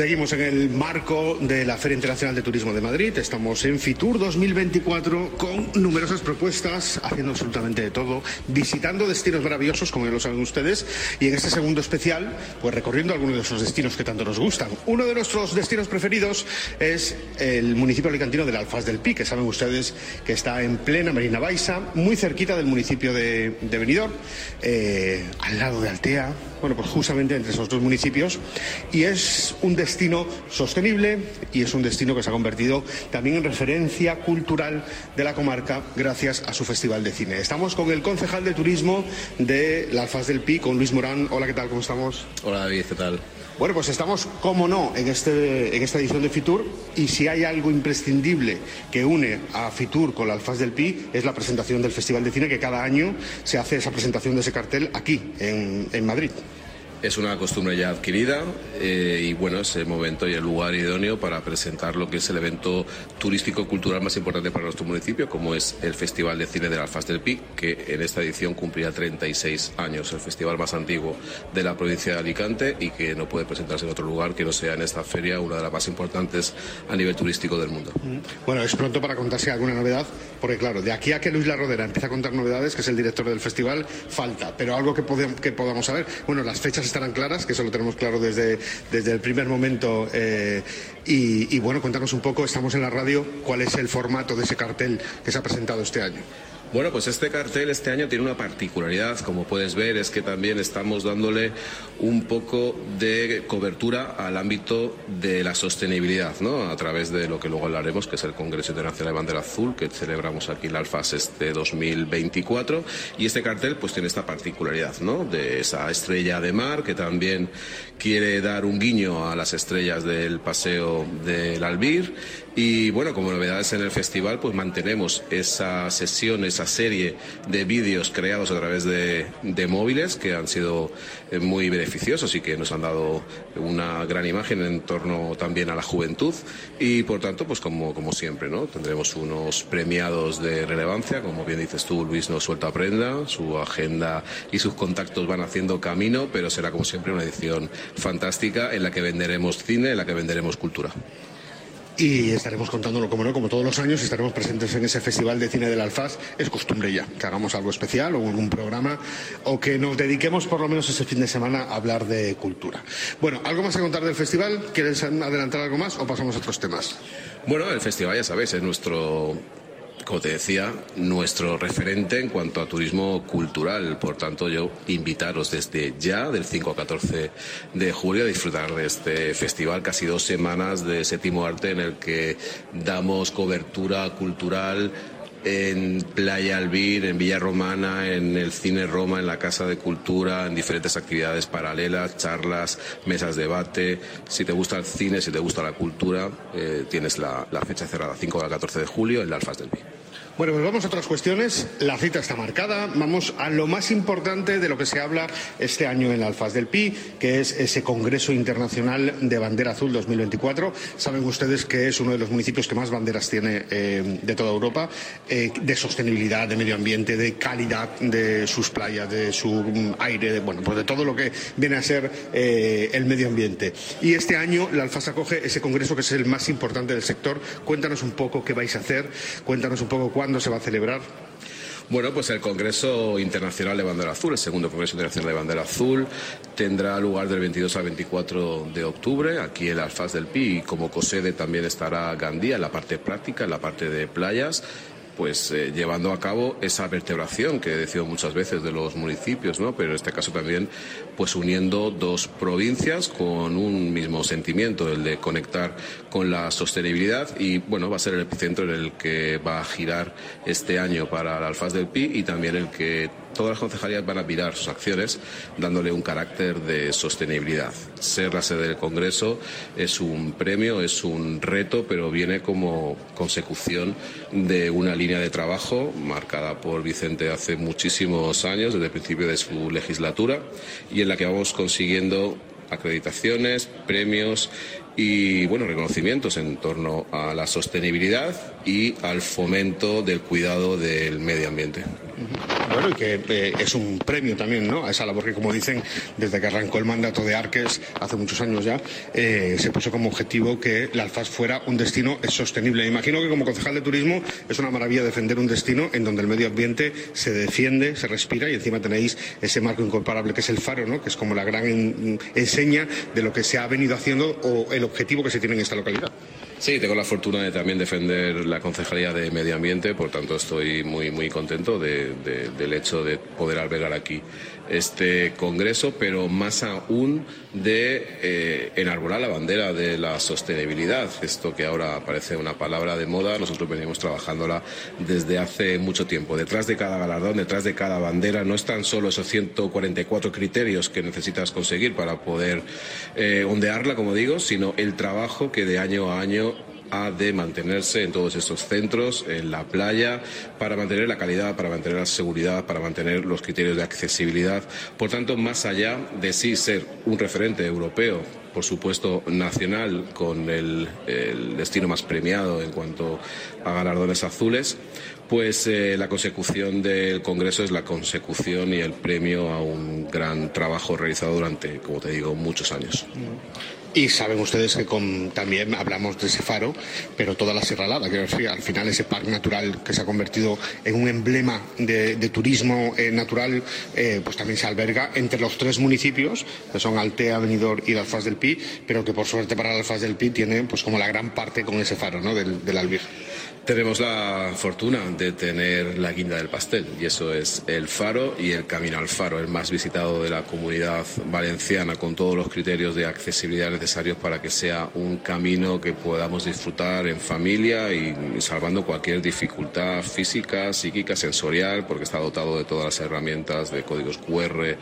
Seguimos en el marco de la Feria Internacional de Turismo de Madrid. Estamos en Fitur 2024 con numerosas propuestas, haciendo absolutamente de todo, visitando destinos maravillosos, como ya lo saben ustedes, y en este segundo especial, pues recorriendo algunos de esos destinos que tanto nos gustan. Uno de nuestros destinos preferidos es el municipio alicantino del Alfaz del Pi, que saben ustedes que está en plena Marina Baixa, muy cerquita del municipio de, Benidorm, eh, al lado de Altea, bueno, pues justamente entre esos dos municipios, y es un destino sostenible y es un destino que se ha convertido también en referencia cultural de la comarca gracias a su festival de cine. Estamos con el concejal de turismo de la Alfaz del Pi, con Luis Morán. Hola, ¿qué tal? ¿Cómo estamos? Hola David, ¿qué tal? Bueno, pues estamos, como no, en, este, en esta edición de Fitur y si hay algo imprescindible que une a Fitur con la Alfaz del Pi es la presentación del Festival de Cine que cada año se hace esa presentación de ese cartel aquí, en, en Madrid. Es una costumbre ya adquirida eh, y bueno, es el momento y el lugar idóneo para presentar lo que es el evento turístico cultural más importante para nuestro municipio, como es el Festival de Cine de la Alfaz del Pi, que en esta edición cumplirá 36 años, el festival más antiguo de la provincia de Alicante y que no puede presentarse en otro lugar que no sea en esta feria, una de las más importantes a nivel turístico del mundo. Bueno, es pronto para contarse alguna novedad, porque claro, de aquí a que Luis La Rodera empiece a contar novedades, que es el director del festival, falta, pero algo que, podem- que podamos saber. Bueno, las fechas estarán claras, que eso lo tenemos claro desde, desde el primer momento. eh, y, y bueno, contanos un poco, estamos en la radio, cuál es el formato de ese cartel que se ha presentado este año. Bueno, pues este cartel este año tiene una particularidad, como puedes ver, es que también estamos dándole un poco de cobertura al ámbito de la sostenibilidad, ¿no? A través de lo que luego hablaremos, que es el Congreso Internacional de Bandera Azul, que celebramos aquí en la Alfas este 2024. Y este cartel pues tiene esta particularidad, ¿no? De esa estrella de mar que también quiere dar un guiño a las estrellas del Paseo del Albir. Y bueno, como novedades en el festival, pues mantenemos esa sesión, esa serie de vídeos creados a través de, móviles que han sido eh, muy beneficiosos y que nos han dado una gran imagen en torno también a la juventud. Y por tanto, pues como, como siempre, ¿no? Tendremos unos premiados de relevancia, como bien dices tú, Luis no suelta prenda, su agenda y sus contactos van haciendo camino, pero será como siempre una edición fantástica en la que venderemos cine, en la que venderemos cultura. Y estaremos contándolo, como no, como todos los años, estaremos presentes en ese Festival de Cine del Alfaz. Es costumbre ya que hagamos algo especial o algún programa o que nos dediquemos por lo menos ese fin de semana a hablar de cultura. Bueno, ¿algo más a contar del festival? ¿Quieres adelantar algo más o pasamos a otros temas? Bueno, el festival, ya sabéis, es nuestro, como te decía, nuestro referente en cuanto a turismo cultural. Por tanto, yo invitaros desde ya, del 5 al 14 de julio, a disfrutar de este festival, casi dos semanas de séptimo arte en el que damos cobertura cultural en Playa Albir, en Villa Romana, en el Cine Roma, en la Casa de Cultura, en diferentes actividades paralelas, charlas, mesas de debate. Si te gusta el cine, si te gusta la cultura, eh, tienes la, fecha cerrada, 5 al 14 de julio, en la Alfaz del Pi. Bueno, pues vamos a otras cuestiones. La cita está marcada. Vamos a lo más importante de lo que se habla este año en Alfaz del Pi, que es ese Congreso Internacional de Bandera Azul 2024. Saben ustedes que es uno de los municipios que más banderas tiene eh, de toda Europa, eh, de sostenibilidad, de medio ambiente, de calidad de sus playas, de su mm, aire, de, bueno, pues de todo lo que viene a ser eh, el medio ambiente. Y este año la Alfaz acoge ese congreso que es el más importante del sector. Cuéntanos un poco qué vais a hacer, cuéntanos un poco cuándo se va a celebrar? Bueno, pues el Congreso Internacional de Bandera Azul, el segundo Congreso Internacional de Bandera Azul, tendrá lugar del 22 al 24 de octubre aquí en Alfaz del Pi y como cosede también estará Gandía en la parte práctica, en la parte de playas pues eh, llevando a cabo esa vertebración que he decido muchas veces de los municipios, ¿no? Pero en este caso también pues uniendo dos provincias con un mismo sentimiento, el de conectar con la sostenibilidad y bueno, va a ser el epicentro en el que va a girar este año para el Alfaz del Pi y también el que todas las concejalías van a mirar sus acciones dándole un carácter de sostenibilidad. Ser la sede del Congreso es un premio, es un reto, pero viene como consecución de una línea de trabajo marcada por Vicente hace muchísimos años, desde el principio de su legislatura, y en la que vamos consiguiendo acreditaciones, premios y bueno, reconocimientos en torno a la sostenibilidad y al fomento del cuidado del medio ambiente. Bueno, y que eh, es un premio también, ¿no? A esa labor que, como dicen, desde que arrancó el mandato de Arques hace muchos años ya, eh, se puso como objetivo que la Alfaz fuera un destino sostenible. Imagino que como concejal de turismo es una maravilla defender un destino en donde el medio ambiente se defiende, se respira y encima tenéis ese marco incomparable que es el faro, ¿no? Que es como la gran enseña de lo que se ha venido haciendo o el objetivo que se tiene en esta localidad. Sí, tengo la fortuna de también defender la Concejalía de Medio Ambiente, por tanto estoy muy, muy contento del hecho de poder albergar aquí este congreso, pero más aún de eh, enarbolar la bandera de la sostenibilidad. Esto que ahora parece una palabra de moda, nosotros venimos trabajándola desde hace mucho tiempo. Detrás de cada galardón, detrás de cada bandera, no están solo esos 144 criterios que necesitas conseguir para poder eh, ondearla, como digo, sino el trabajo que de año a año ha de mantenerse en todos estos centros, en la playa, para mantener la calidad, para mantener la seguridad, para mantener los criterios de accesibilidad. Por tanto, más allá de sí ser un referente europeo, por supuesto nacional, con el, destino más premiado en cuanto a galardones azules, pues eh, la consecución del Congreso es la consecución y el premio a un gran trabajo realizado durante, como te digo, muchos años. Y saben ustedes que también hablamos de ese faro, pero toda la Sierra Alada, que al final ese parque natural que se ha convertido en un emblema de, turismo eh, natural, eh, pues también se alberga entre los tres municipios, que son Altea, Benidorm y Alfaz del Pi, pero que por suerte para Alfaz del Pi tiene pues como la gran parte con ese faro ¿no? del Albir. Tenemos la fortuna de tener la guinda del pastel y eso es el faro y el camino al faro, el más visitado de la comunidad valenciana con todos los criterios de accesibilidad necesarios para que sea un camino que podamos disfrutar en familia y, salvando cualquier dificultad física, psíquica, sensorial, porque está dotado de todas las herramientas de códigos QR,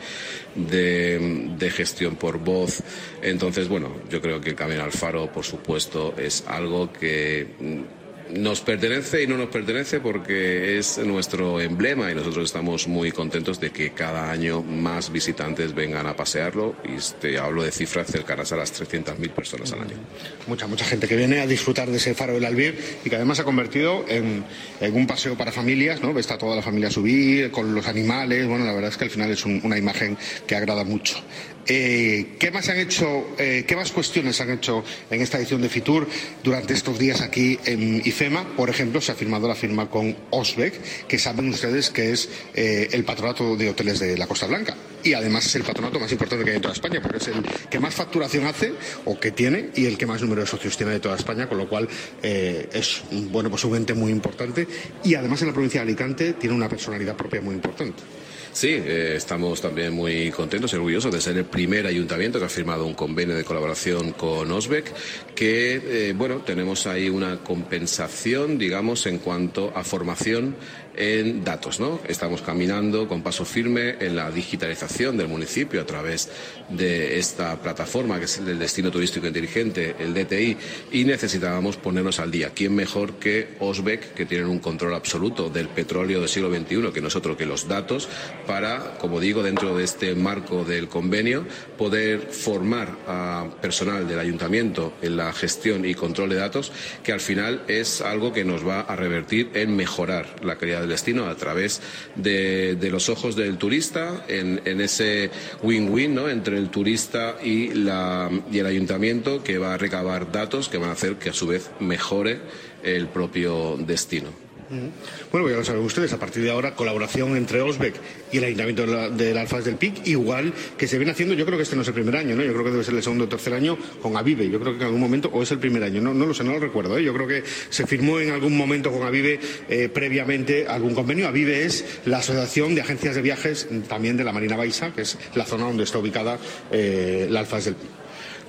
de, de gestión por voz. Entonces, bueno, yo creo que el camino al faro, por supuesto, es algo que nos pertenece y no nos pertenece porque es nuestro emblema y nosotros estamos muy contentos de que cada año más visitantes vengan a pasearlo y te hablo de cifras cercanas a las 300.000 personas al año. Mucha, mucha gente que viene a disfrutar de ese faro del Albir y que además se ha convertido en, un paseo para familias, ¿no? Está toda la familia subir con los animales, bueno, la verdad es que al final es una imagen que agrada mucho. Eh, ¿Qué más han hecho, eh, qué más cuestiones han hecho en esta edición de Fitur durante estos días aquí en IFEMA? Por ejemplo, se ha firmado la firma con Osbeck, que saben ustedes que es eh, el patronato de hoteles de la Costa Blanca. Y además es el patronato más importante que hay en toda España, porque es el que más facturación hace o que tiene y el que más número de socios tiene de toda España, con lo cual es bueno, pues un ente muy importante. Y además en la provincia de Alicante tiene una personalidad propia muy importante. Sí, eh, estamos también muy contentos y orgullosos de ser el primer ayuntamiento que ha firmado un convenio de colaboración con Osbeck, que, eh, bueno, tenemos ahí una compensación, digamos, en cuanto a formación en datos, ¿no? Estamos caminando con paso firme en la digitalización del municipio a través de esta plataforma que es el Destino Turístico Inteligente, el DTI, y necesitábamos ponernos al día. ¿Quién mejor que Osbeck, que tienen un control absoluto del petróleo del siglo XXI, que nosotros que los datos, para, como digo, dentro de este marco del convenio, poder formar a personal del ayuntamiento en la gestión y control de datos, que al final es algo que nos va a revertir en mejorar la calidad destino a través de, los ojos del turista, en, en ese win-win ¿no? entre el turista y, la, y el ayuntamiento, que va a recabar datos que van a hacer que a su vez mejore el propio destino. Bueno, ya lo saben ustedes, a partir de ahora colaboración entre Osbeck y el Ayuntamiento de la- del Alfaz del Pic, igual que se viene haciendo, yo creo que este no es el primer año, ¿no? Yo creo que debe ser el segundo o tercer año con Avive, yo creo que en algún momento, o es el primer año, no, no lo sé, no lo recuerdo, ¿eh? yo creo que se firmó en algún momento con Avive eh, previamente algún convenio. Avive es la Asociación de Agencias de Viajes también de la Marina Baixa, que es la zona donde está ubicada eh, el Alfaz del Pic.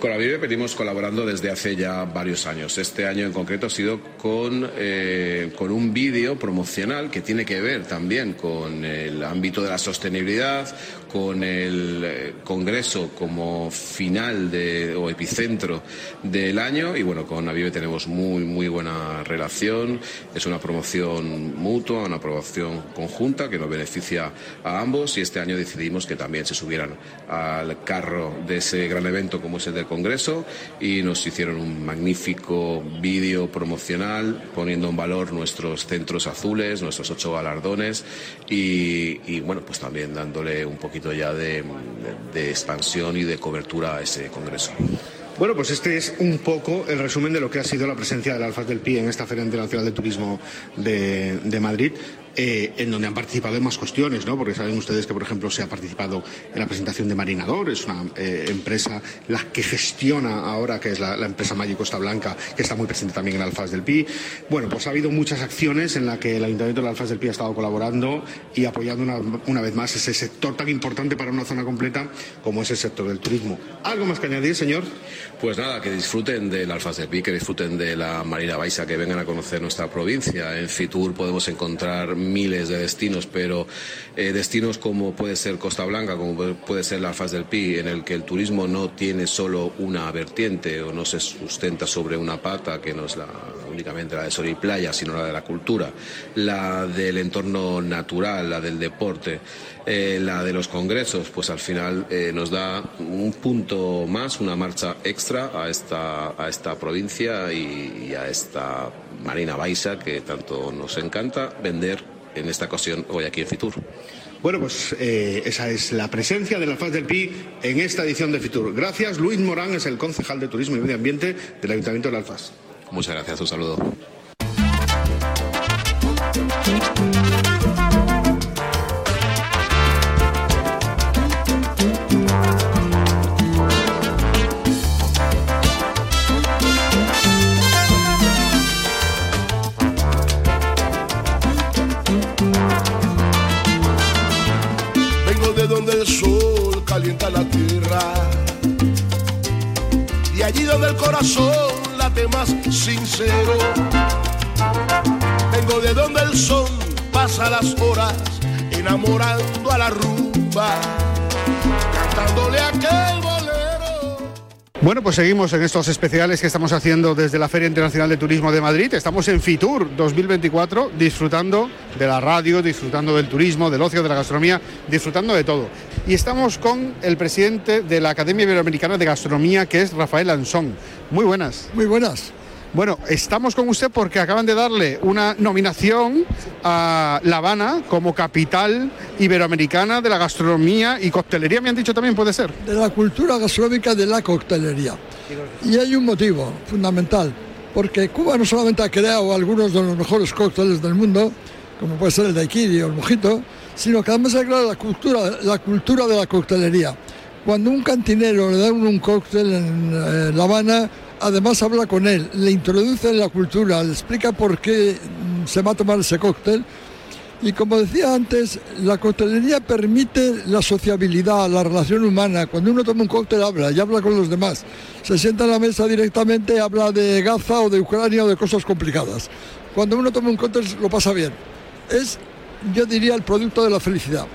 Con la Vive venimos colaborando desde hace ya varios años. Este año en concreto ha sido con, eh, con un vídeo promocional que tiene que ver también con el ámbito de la sostenibilidad, con el eh, Congreso como final de, o epicentro del año. Y bueno, con Avive tenemos muy, muy buena relación. Es una promoción mutua, una promoción conjunta que nos beneficia a ambos. Y este año decidimos que también se subieran al carro de ese gran evento como es el del Congreso. Y nos hicieron un magnífico vídeo promocional poniendo en valor nuestros centros azules, nuestros ocho galardones. Y, y, bueno, pues también dándole un poquito ya de, expansión y de cobertura a ese Congreso. Bueno, pues este es un poco el resumen de lo que ha sido la presencia del Alfaz del Pi en esta Feria Internacional de Turismo de Madrid. Eh, en donde han participado en más cuestiones, ¿no? Porque saben ustedes que, por ejemplo, se ha participado en la presentación de Marinador, es una eh, empresa la que gestiona ahora, que es la, la empresa Maggi Costa Blanca, que está muy presente también en Alfaz del Pi. Bueno, pues ha habido muchas acciones en las que el Ayuntamiento del Alfaz del Pi ha estado colaborando y apoyando una, una vez más ese sector tan importante para una zona completa como es el sector del turismo. ¿Algo más que añadir, señor? Pues nada, que disfruten del Alfaz del Pi, que disfruten de la Marina Baixa, que vengan a conocer nuestra provincia. En Fitur podemos encontrar miles de destinos, pero eh, destinos como puede ser Costa Blanca, como puede- ser el Alfaz del Pi, en el que el turismo no tiene solo una vertiente o no se sustenta sobre una pata, que no es la, únicamente la de sol y playa, sino la de la cultura, la del entorno natural, la del deporte, eh, la de los congresos, pues al final eh, nos da un punto más, una marcha extra a esta, a esta provincia y a esta Marina Baixa que tanto nos encanta vender en esta ocasión hoy aquí en Fitur. Bueno, pues eh, esa es la presencia del Alfaz del Pi en esta edición de Fitur. Gracias, Luis Morán es el concejal de Turismo y Medio Ambiente del Ayuntamiento del Alfaz. Muchas gracias, un saludo. Corazón late más sincero. Vengo de donde el sol pasa las horas enamorando a la rumba. Cantándole aquel bolero. Bueno, pues seguimos en estos especiales que estamos haciendo desde la Feria Internacional de Turismo de Madrid. Estamos en Fitur 2024 disfrutando de la radio, disfrutando del turismo, del ocio, de la gastronomía, disfrutando de todo. Y estamos con el presidente de la Academia Iberoamericana de Gastronomía, que es Rafael Ansón. Muy buenas. Muy buenas. Bueno, estamos con usted porque acaban de darle una nominación a La Habana como capital iberoamericana de la gastronomía y coctelería, me han dicho también, puede ser. De la cultura gastronómica de la coctelería. Y hay un motivo fundamental, porque Cuba no solamente ha creado algunos de los mejores cócteles del mundo, como puede ser el daiquiri o el mojito, sino que además ha creado la cultura, la cultura de la coctelería. Cuando un cantinero le da un cóctel en eh, La Habana, además habla con él, le introduce en la cultura, le explica por qué mm, se va a tomar ese cóctel Y como decía antes, la coctelería permite la sociabilidad, la relación humana. Cuando uno toma un cóctel habla y habla con los demás. Se sienta en la mesa directamente, habla de Gaza o de Ucrania o de cosas complicadas. Cuando uno toma un cóctel lo pasa bien. Es, yo diría, el producto de la felicidad.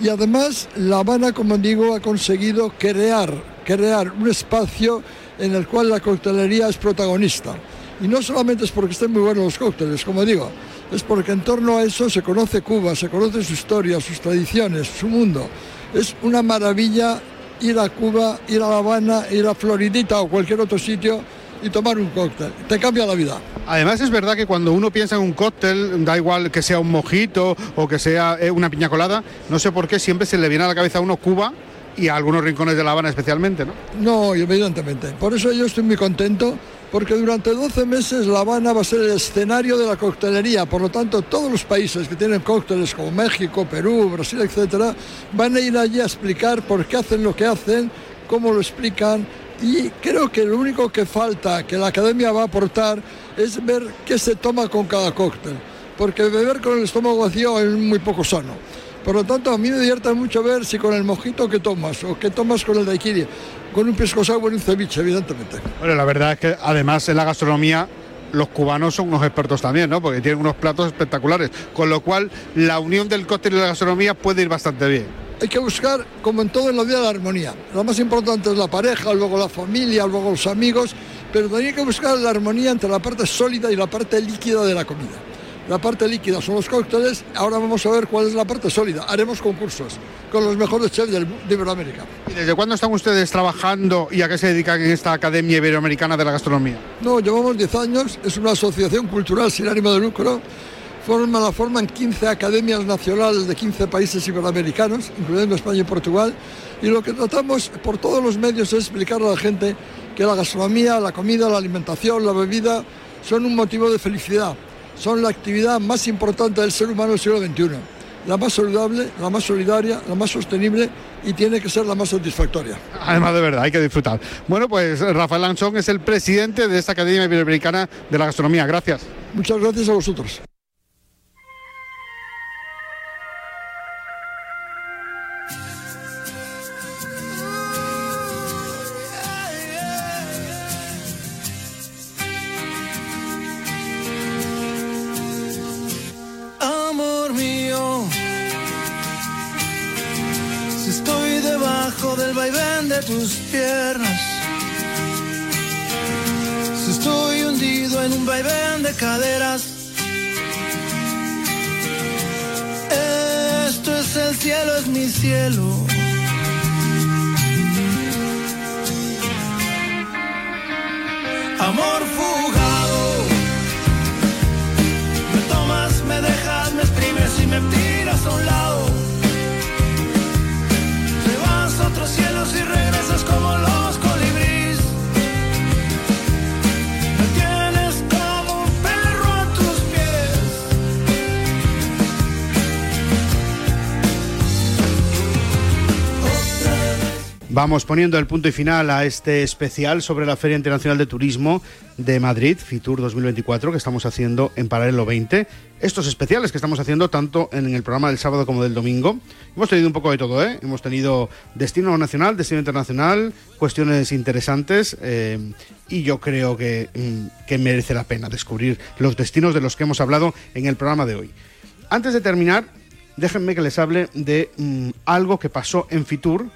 Y además La Habana, como digo, ha conseguido crear, crear un espacio en el cual la coctelería es protagonista. Y no solamente es porque estén muy buenos los cócteles, como digo, es porque en torno a eso se conoce Cuba, se conoce su historia, sus tradiciones, su mundo. Es una maravilla ir a Cuba, ir a La Habana, ir a Floridita o cualquier otro sitio y tomar un cóctel. Te cambia la vida. Además es verdad que cuando uno piensa en un cóctel, da igual que sea un mojito o que sea eh, una piña colada, no sé por qué siempre se le viene a la cabeza a uno Cuba y algunos rincones de La Habana especialmente, ¿no? No, evidentemente. Por eso yo estoy muy contento porque durante 12 meses La Habana va a ser el escenario de la coctelería. Por lo tanto, todos los países que tienen cócteles como México, Perú, Brasil, etcétera, van a ir allí a explicar por qué hacen lo que hacen, cómo lo explican. Y creo que lo único que falta que la academia va a aportar es ver qué se toma con cada cóctel. Porque beber con el estómago vacío es muy poco sano. Por lo tanto, a mí me divierte mucho ver si con el mojito que tomas o qué tomas con el daiquiri con un pisco sour y un ceviche, evidentemente. Bueno, la verdad es que además en la gastronomía los cubanos son unos expertos también, ¿no? Porque tienen unos platos espectaculares, con lo cual la unión del cóctel y la gastronomía puede ir bastante bien. Hay que buscar, como en todo en la vida, la armonía. Lo más importante es la pareja, luego la familia, luego los amigos, pero también hay que buscar la armonía entre la parte sólida y la parte líquida de la comida. La parte líquida son los cócteles, ahora vamos a ver cuál es la parte sólida. Haremos concursos con los mejores chefs del, de Iberoamérica. ¿Y desde cuándo están ustedes trabajando y a qué se dedican en esta Academia Iberoamericana de la Gastronomía? No, llevamos 10 años, es una asociación cultural sin ánimo de lucro. Forma, la forman 15 academias nacionales de 15 países iberoamericanos, incluyendo España y Portugal. Y lo que tratamos por todos los medios es explicarle a la gente que la gastronomía, la comida, la alimentación, la bebida son un motivo de felicidad son la actividad más importante del ser humano del siglo XXI. La más saludable, la más solidaria, la más sostenible y tiene que ser la más satisfactoria. Además de verdad, hay que disfrutar. Bueno, pues Rafael Lanzón es el presidente de esta Academia Iberoamericana de la Gastronomía. Gracias. Muchas gracias a vosotros. Vamos poniendo el punto y final a este especial sobre la Feria Internacional de Turismo de Madrid, FITUR 2024, que estamos haciendo en paralelo 20. Estos especiales que estamos haciendo tanto en el programa del sábado como del domingo. Hemos tenido un poco de todo, ¿eh? Hemos tenido destino nacional, destino internacional, cuestiones interesantes eh, y yo creo que, mm, que merece la pena descubrir los destinos de los que hemos hablado en el programa de hoy. Antes de terminar, déjenme que les hable de mm, algo que pasó en Fitur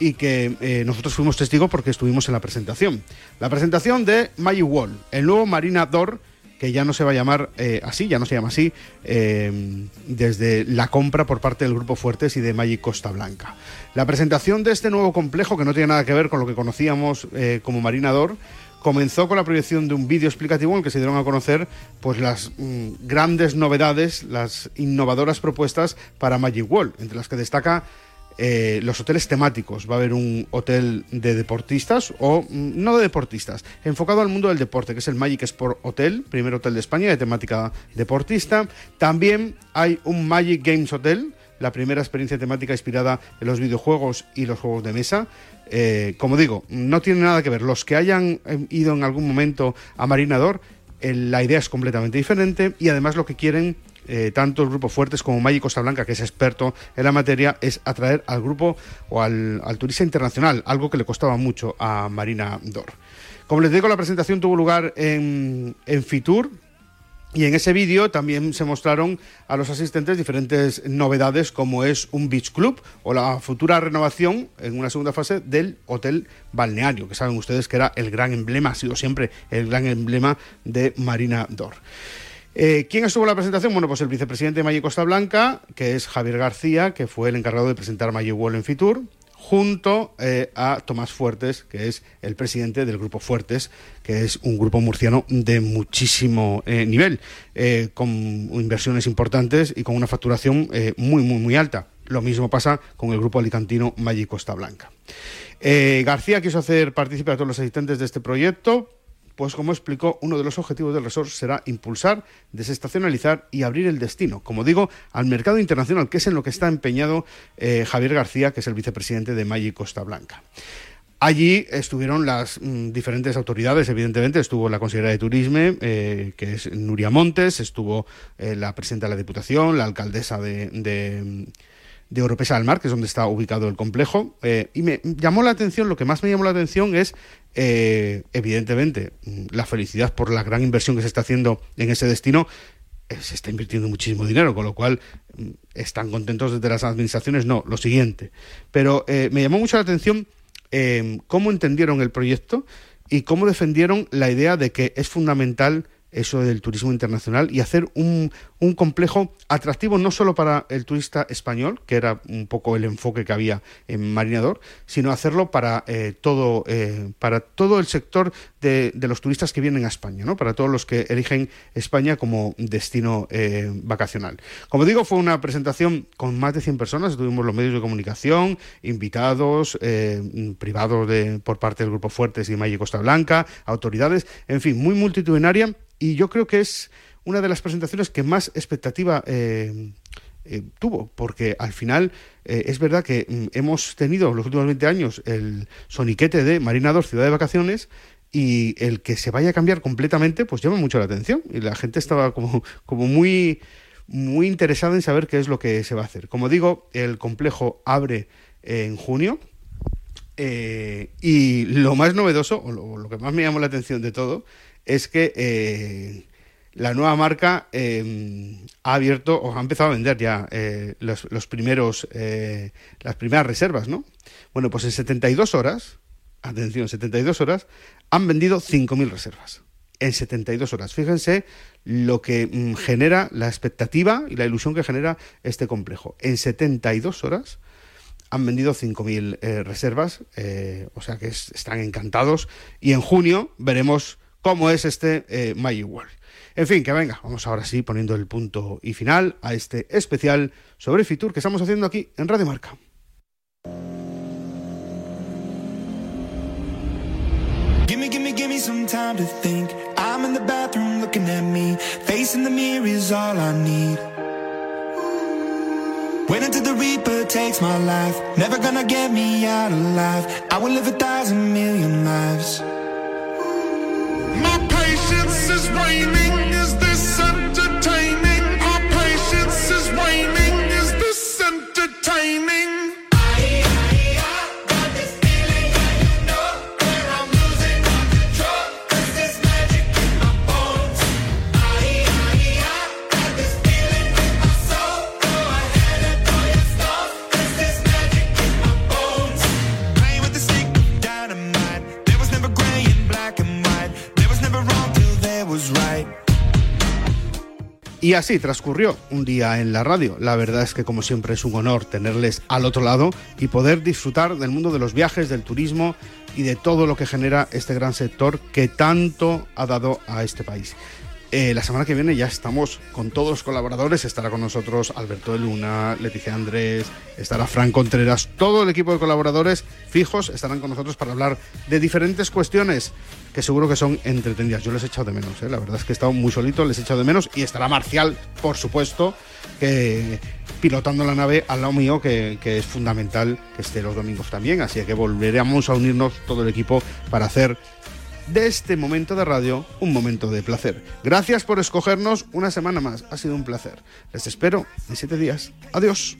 y que eh, nosotros fuimos testigos porque estuvimos en la presentación. La presentación de Magic Wall, el nuevo Marina Door, que ya no se va a llamar eh, así, ya no se llama así, eh, desde la compra por parte del Grupo Fuertes y de Magic Costa Blanca. La presentación de este nuevo complejo, que no tiene nada que ver con lo que conocíamos como Marina Door, comenzó con la proyección de un vídeo explicativo en el que se dieron a conocer pues las mm, grandes novedades, las innovadoras propuestas para Magic Wall, entre las que destaca eh, los hoteles temáticos. Va a haber un hotel de deportistas o mm, no de deportistas, enfocado al mundo del deporte, que es el Magic Sport Hotel, primer hotel de España de temática deportista. También hay un Magic Games Hotel, la primera experiencia temática inspirada en los videojuegos y los juegos de mesa. Eh, como digo, no tiene nada que ver. Los que hayan eh, ido en algún momento a Marinador, eh, la idea es completamente diferente y además lo que quieren eh, tanto el grupo Fuertes como Maggi Costa Blanca, que es experto en la materia, es atraer al grupo o al, al turista internacional, algo que le costaba mucho a Marina Dor. Como les digo, la presentación tuvo lugar en, en Fitur, y en ese vídeo también se mostraron a los asistentes diferentes novedades como es un beach club o la futura renovación en una segunda fase del hotel balneario, que saben ustedes que era el gran emblema, ha sido siempre el gran emblema de Marina Dor. Eh, ¿Quién estuvo en la presentación? Bueno, pues el vicepresidente de Malle Costa Blanca, que es Javier García, que fue el encargado de presentar Malle World en Fitur, junto eh, a Tomás Fuertes, que es el presidente del Grupo Fuertes, que es un grupo murciano de muchísimo eh, nivel, con inversiones importantes y con una facturación muy, muy, muy alta. Lo mismo pasa con el grupo alicantino Maggi Costa Blanca. García quiso hacer partícipe a todos los asistentes de este proyecto, pues como explicó, uno de los objetivos del resort será impulsar, desestacionalizar y abrir el destino, como digo, al mercado internacional, que es en lo que está empeñado eh, Javier García, que es el vicepresidente de Maggi Costa Blanca. Allí estuvieron las mm, diferentes autoridades, evidentemente, estuvo la consejera de Turismo, eh, que es Nuria Montes, estuvo eh, la presidenta de la Diputación, la alcaldesa de, de, de Oropesa del Mar, que es donde está ubicado el complejo, eh, y me llamó la atención, lo que más me llamó la atención es, eh, evidentemente, la felicidad por la gran inversión que se está haciendo en ese destino, eh, se está invirtiendo muchísimo dinero, con lo cual mm, están contentos desde las administraciones, no, lo siguiente. Pero me llamó mucho la atención cómo entendieron el proyecto y cómo defendieron la idea de que es fundamental eso del turismo internacional y hacer un, un, complejo atractivo no solo para el turista español, que era un poco el enfoque que había en Marinador, sino hacerlo para eh, todo eh, para todo el sector de, los turistas que vienen a España, ¿no? para todos los que eligen España como destino eh, vacacional. Como digo, fue una presentación con más de 100 personas, tuvimos los medios de comunicación, invitados, eh, privados de, por parte del Grupo Fuertes y Malle Costa Blanca, autoridades, en fin, muy multitudinaria y yo creo que es una de las presentaciones que más expectativa eh, eh, tuvo, porque al final eh, es verdad que mm, hemos tenido los últimos 20 años el soniquete de Marina 2 Ciudad de Vacaciones y el que se vaya a cambiar completamente pues llama mucho la atención y la gente estaba como, como muy, muy interesada en saber qué es lo que se va a hacer. Como digo, el complejo abre en junio, y lo más novedoso, o lo, lo, que más me llamó la atención de todo, es que eh, la nueva marca eh, ha abierto o ha empezado a vender ya eh, los, los, primeros, las primeras reservas, ¿no? Bueno, pues en 72 horas, atención, 72 horas, han vendido 5.000 reservas. En 72 horas. Fíjense lo que mm, genera la expectativa y la ilusión que genera este complejo. En 72 horas han vendido 5.000 eh, reservas, o sea que es, están encantados. Y en junio veremos cómo es este eh, Magic World. En fin, que venga, vamos ahora sí poniendo el punto y final a este especial sobre Fitur que estamos haciendo aquí en Radio Marca. Gimme, gimme, gimme some time to think. I'm in the bathroom looking at me. Facing the mirror is all I need. Wait until the Reaper takes my life. Never gonna get me out alive. I will live a thousand million lives. My patience is waning. Y así transcurrió un día en la radio. La verdad es que como siempre es un honor tenerles al otro lado y poder disfrutar del mundo de los viajes, del turismo y de todo lo que genera este gran sector que tanto ha dado a este país. Eh, la semana que viene ya estamos con todos los colaboradores. Estará con nosotros Alberto de Luna, Leticia Andrés, estará Fran Contreras. Todo el equipo de colaboradores fijos estarán con nosotros para hablar de diferentes cuestiones que seguro que son entretenidas. Yo les he echado de menos, ¿eh? la verdad es que he estado muy solito, les he echado de menos. Y estará Marcial, por supuesto, que pilotando la nave al lado mío, que, que es fundamental que esté los domingos también. Así que volveremos a unirnos todo el equipo para hacer de este momento de radio un momento de placer. Gracias por escogernos una semana más. Ha sido un placer. Les espero en siete días. Adiós.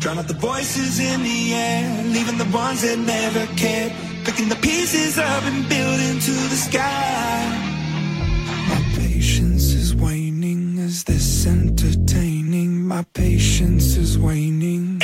Drown the voices in the air, leaving the ones that never the pieces the sky. My patience is waning. Is this entertaining? My patience is waning.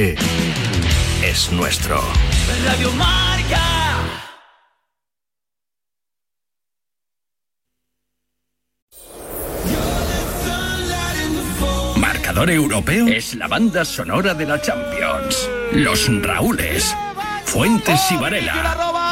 Es nuestro. Radio Marca. Marcador europeo es la banda sonora de la Champions. Los Raúles, Fuentes y Varela.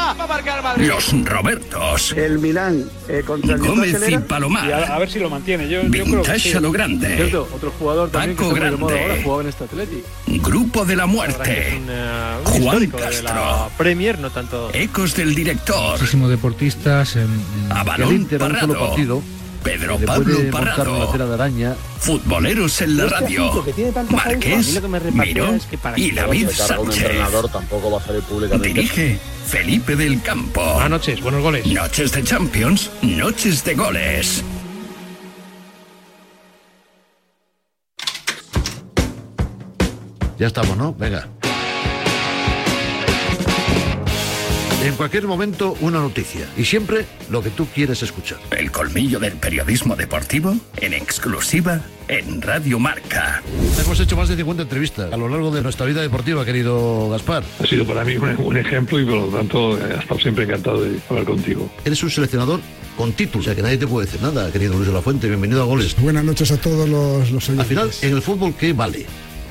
Los Robertos. El Milán eh, contra el Gómez y. Palomar. Y a, a ver si lo mantiene. Yo, yo creo que Vintage sí. a lo grande. Cierto, otro jugador también que Grande. ahora jugaba en este Atleti. Grupo de la muerte. un, eh, un Juan Castro. la Premier, no tanto. Ecos del director. Muchísimos deportistas en, A el balón Inter a un solo parado. partido. Pedro le Pablo Parrado. una tela de araña. Futboleros en la Este radio. repatea Miró es que para y David Sánchez. entrenador tampoco va a salir. Dirige Felipe del Campo. Buenas noches, buenos goles. Noches de Champions, noches de goles. Ya estamos, ¿no? Venga. En cualquier momento, una noticia. Y siempre lo que tú quieres escuchar. El colmillo del periodismo deportivo en exclusiva en Radio Marca. Hemos hecho más de 50 entrevistas a lo largo de nuestra vida deportiva, querido Gaspar. Ha sido para mí un, un ejemplo y por lo tanto he estado siempre encantado de hablar contigo. Eres un seleccionador con título, o sea que nadie te puede decir nada, querido Luis de la Fuente. Bienvenido a Goles. Buenas noches a todos los, los Al final, en el fútbol, ¿qué vale?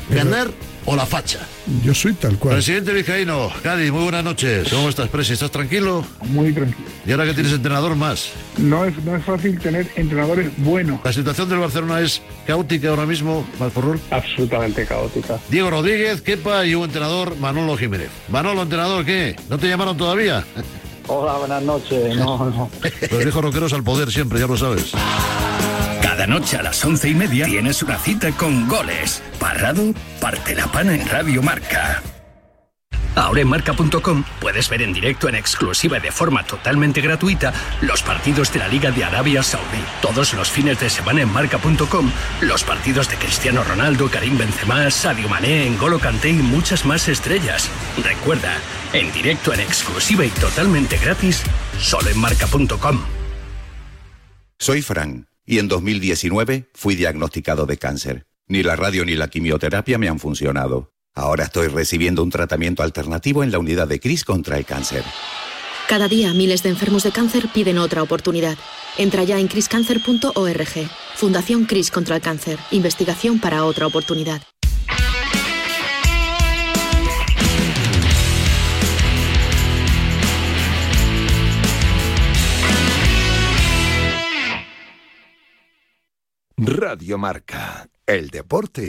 ¿Ganar o la facha? Yo soy tal cual. Presidente Vizcaíno, Cádiz, muy buenas noches. ¿Cómo estás, Presi? ¿Estás tranquilo? Muy tranquilo. Y ahora que tienes entrenador más. No es, no es fácil tener entrenadores buenos. La situación del Barcelona es caótica ahora mismo, Malforrón. Absolutamente caótica. Diego Rodríguez, Kepa y un entrenador, Manolo Jiménez. Manolo, entrenador, ¿qué? ¿No te llamaron todavía? Hola, buenas noches. No, no. Los viejos roqueros al poder siempre, ya lo sabes. Cada noche a las once y media tienes una cita con goles. Parrado, parte la pana en Radio Marca. Ahora en marca.com puedes ver en directo en exclusiva y de forma totalmente gratuita los partidos de la Liga de Arabia Saudí. Todos los fines de semana en marca.com los partidos de Cristiano Ronaldo, Karim Benzema, Sadio Mané, N'Golo Kanté y muchas más estrellas. Recuerda, en directo en exclusiva y totalmente gratis, solo en marca.com. Soy Fran y en 2019 fui diagnosticado de cáncer. Ni la radio ni la quimioterapia me han funcionado. Ahora estoy recibiendo un tratamiento alternativo en la unidad de CRIS contra el cáncer. Cada día miles de enfermos de cáncer piden otra oportunidad. Entra ya en criscancer.org. Fundación Cris contra el cáncer. Investigación para otra oportunidad. Radio Marca. El deporte